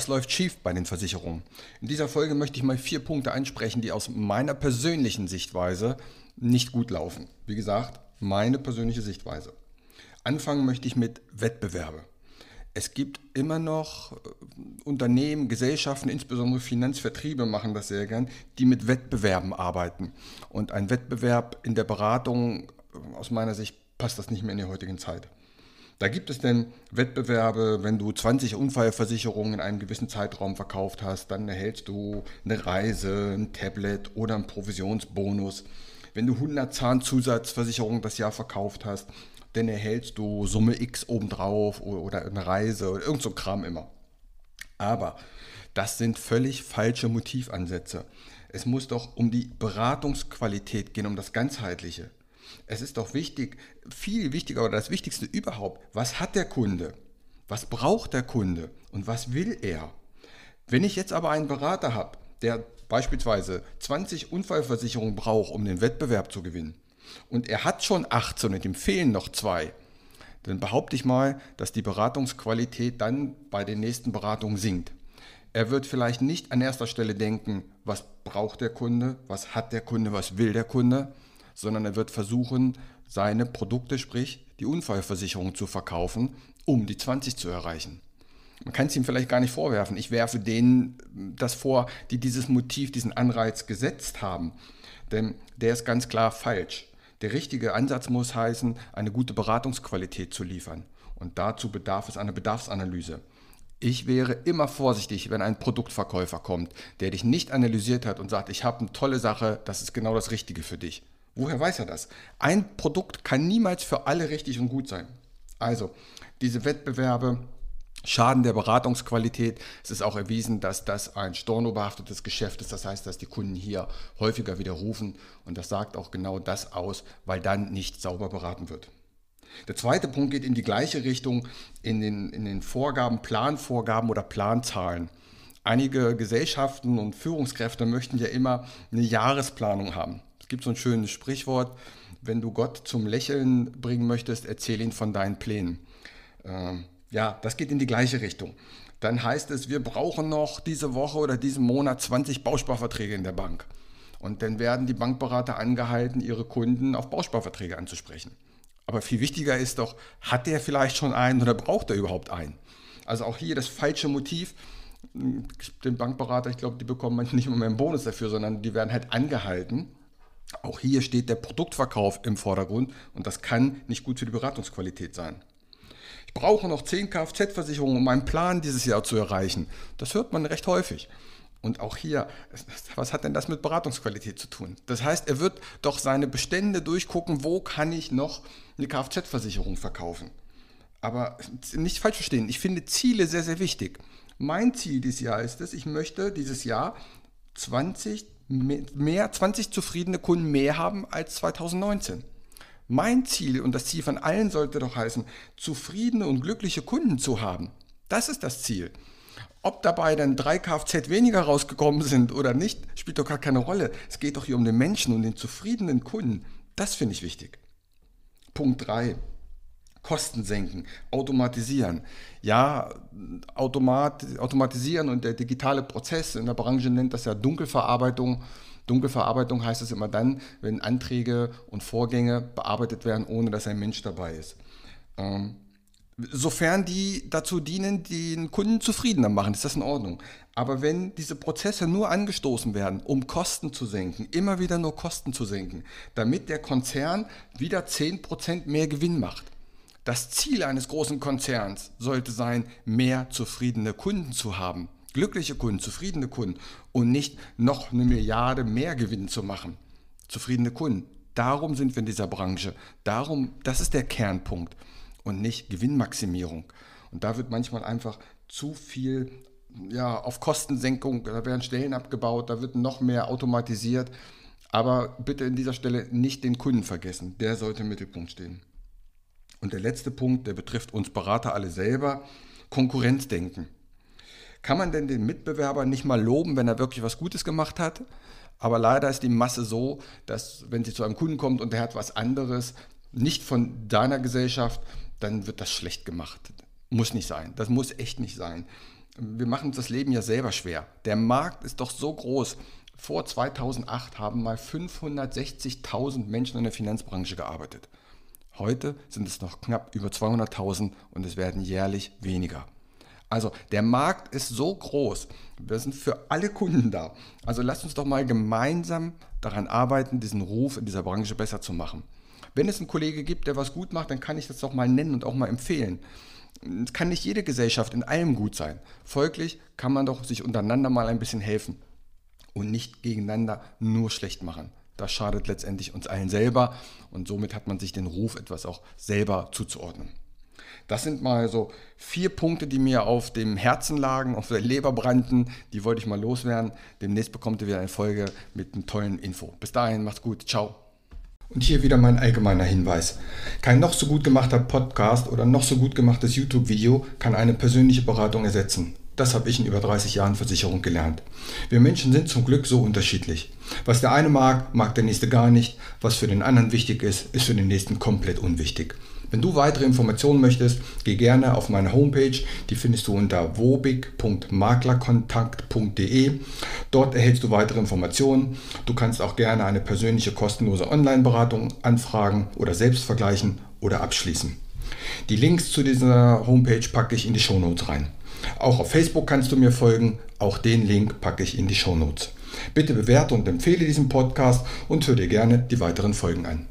Was läuft schief bei den Versicherungen? In dieser Folge möchte ich mal vier Punkte ansprechen, die aus meiner persönlichen Sichtweise nicht gut laufen. Wie gesagt, meine persönliche Sichtweise. Anfangen möchte ich mit Wettbewerbe. Es gibt immer noch äh, Unternehmen, Gesellschaften, insbesondere Finanzvertriebe machen das sehr gern, die mit Wettbewerben arbeiten. Und ein Wettbewerb in der Beratung, äh, aus meiner Sicht, passt das nicht mehr in der heutigen Zeit. Da gibt es denn Wettbewerbe, wenn du 20 Unfallversicherungen in einem gewissen Zeitraum verkauft hast, dann erhältst du eine Reise, ein Tablet oder einen Provisionsbonus. Wenn du 100 Zahnzusatzversicherungen das Jahr verkauft hast, dann erhältst du Summe X obendrauf oder eine Reise oder irgend so Kram immer. Aber das sind völlig falsche Motivansätze. Es muss doch um die Beratungsqualität gehen, um das Ganzheitliche. Es ist doch wichtig, viel wichtiger oder das Wichtigste überhaupt, was hat der Kunde? Was braucht der Kunde und was will er? Wenn ich jetzt aber einen Berater habe, der beispielsweise 20 Unfallversicherungen braucht, um den Wettbewerb zu gewinnen, und er hat schon 18 und ihm fehlen noch zwei, dann behaupte ich mal, dass die Beratungsqualität dann bei den nächsten Beratungen sinkt. Er wird vielleicht nicht an erster Stelle denken, was braucht der Kunde, was hat der Kunde, was will der Kunde, sondern er wird versuchen, seine Produkte, sprich die Unfallversicherung zu verkaufen, um die 20 zu erreichen. Man kann es ihm vielleicht gar nicht vorwerfen. Ich werfe denen das vor, die dieses Motiv, diesen Anreiz gesetzt haben. Denn der ist ganz klar falsch. Der richtige Ansatz muss heißen, eine gute Beratungsqualität zu liefern. Und dazu bedarf es einer Bedarfsanalyse. Ich wäre immer vorsichtig, wenn ein Produktverkäufer kommt, der dich nicht analysiert hat und sagt, ich habe eine tolle Sache, das ist genau das Richtige für dich. Woher weiß er das? Ein Produkt kann niemals für alle richtig und gut sein. Also, diese Wettbewerbe schaden der Beratungsqualität. Es ist auch erwiesen, dass das ein stornobehaftetes Geschäft ist. Das heißt, dass die Kunden hier häufiger widerrufen. Und das sagt auch genau das aus, weil dann nicht sauber beraten wird. Der zweite Punkt geht in die gleiche Richtung in den, in den Vorgaben, Planvorgaben oder Planzahlen. Einige Gesellschaften und Führungskräfte möchten ja immer eine Jahresplanung haben gibt so ein schönes Sprichwort, wenn du Gott zum Lächeln bringen möchtest, erzähl ihn von deinen Plänen. Ähm, ja, das geht in die gleiche Richtung. Dann heißt es, wir brauchen noch diese Woche oder diesen Monat 20 Bausparverträge in der Bank. Und dann werden die Bankberater angehalten, ihre Kunden auf Bausparverträge anzusprechen. Aber viel wichtiger ist doch, hat der vielleicht schon einen oder braucht er überhaupt einen? Also auch hier das falsche Motiv. Den Bankberater, ich glaube, die bekommen nicht immer mehr einen Bonus dafür, sondern die werden halt angehalten, auch hier steht der Produktverkauf im Vordergrund und das kann nicht gut für die Beratungsqualität sein. Ich brauche noch 10 Kfz-Versicherungen, um meinen Plan dieses Jahr zu erreichen. Das hört man recht häufig. Und auch hier, was hat denn das mit Beratungsqualität zu tun? Das heißt, er wird doch seine Bestände durchgucken, wo kann ich noch eine Kfz-Versicherung verkaufen. Aber nicht falsch verstehen, ich finde Ziele sehr, sehr wichtig. Mein Ziel dieses Jahr ist es, ich möchte dieses Jahr 20 mehr 20 zufriedene Kunden mehr haben als 2019. Mein Ziel und das Ziel von allen sollte doch heißen, zufriedene und glückliche Kunden zu haben. Das ist das Ziel. Ob dabei dann drei Kfz weniger rausgekommen sind oder nicht, spielt doch gar keine Rolle. Es geht doch hier um den Menschen und den zufriedenen Kunden. Das finde ich wichtig. Punkt 3. Kosten senken, automatisieren. Ja, automat, automatisieren und der digitale Prozess in der Branche nennt das ja Dunkelverarbeitung. Dunkelverarbeitung heißt es immer dann, wenn Anträge und Vorgänge bearbeitet werden, ohne dass ein Mensch dabei ist. Ähm, Sofern die dazu dienen, den Kunden zufriedener machen, ist das in Ordnung. Aber wenn diese Prozesse nur angestoßen werden, um Kosten zu senken, immer wieder nur Kosten zu senken, damit der Konzern wieder 10% mehr Gewinn macht. Das Ziel eines großen Konzerns sollte sein, mehr zufriedene Kunden zu haben. Glückliche Kunden, zufriedene Kunden und nicht noch eine Milliarde mehr Gewinn zu machen. Zufriedene Kunden. Darum sind wir in dieser Branche. Darum, das ist der Kernpunkt und nicht Gewinnmaximierung. Und da wird manchmal einfach zu viel ja, auf Kostensenkung, da werden Stellen abgebaut, da wird noch mehr automatisiert. Aber bitte in dieser Stelle nicht den Kunden vergessen. Der sollte im Mittelpunkt stehen. Und der letzte Punkt, der betrifft uns Berater alle selber, Konkurrenzdenken. Kann man denn den Mitbewerber nicht mal loben, wenn er wirklich was Gutes gemacht hat? Aber leider ist die Masse so, dass wenn sie zu einem Kunden kommt und der hat was anderes, nicht von deiner Gesellschaft, dann wird das schlecht gemacht. Muss nicht sein. Das muss echt nicht sein. Wir machen uns das Leben ja selber schwer. Der Markt ist doch so groß. Vor 2008 haben mal 560.000 Menschen in der Finanzbranche gearbeitet. Heute sind es noch knapp über 200.000 und es werden jährlich weniger. Also der Markt ist so groß. Wir sind für alle Kunden da. Also lasst uns doch mal gemeinsam daran arbeiten, diesen Ruf in dieser Branche besser zu machen. Wenn es einen Kollege gibt, der was gut macht, dann kann ich das doch mal nennen und auch mal empfehlen. Es kann nicht jede Gesellschaft in allem gut sein. Folglich kann man doch sich untereinander mal ein bisschen helfen und nicht gegeneinander nur schlecht machen. Das schadet letztendlich uns allen selber und somit hat man sich den Ruf etwas auch selber zuzuordnen. Das sind mal so vier Punkte, die mir auf dem Herzen lagen, auf der Leber brannten. Die wollte ich mal loswerden. Demnächst bekommt ihr wieder eine Folge mit einem tollen Info. Bis dahin, macht's gut. Ciao. Und hier wieder mein allgemeiner Hinweis. Kein noch so gut gemachter Podcast oder noch so gut gemachtes YouTube-Video kann eine persönliche Beratung ersetzen. Das habe ich in über 30 Jahren Versicherung gelernt. Wir Menschen sind zum Glück so unterschiedlich. Was der eine mag, mag der nächste gar nicht. Was für den anderen wichtig ist, ist für den nächsten komplett unwichtig. Wenn du weitere Informationen möchtest, geh gerne auf meine Homepage. Die findest du unter wobig.maklerkontakt.de. Dort erhältst du weitere Informationen. Du kannst auch gerne eine persönliche kostenlose Online-Beratung anfragen oder selbst vergleichen oder abschließen. Die Links zu dieser Homepage packe ich in die Shownotes rein. Auch auf Facebook kannst du mir folgen. Auch den Link packe ich in die Shownotes. Bitte bewerte und empfehle diesen Podcast und hör dir gerne die weiteren Folgen an.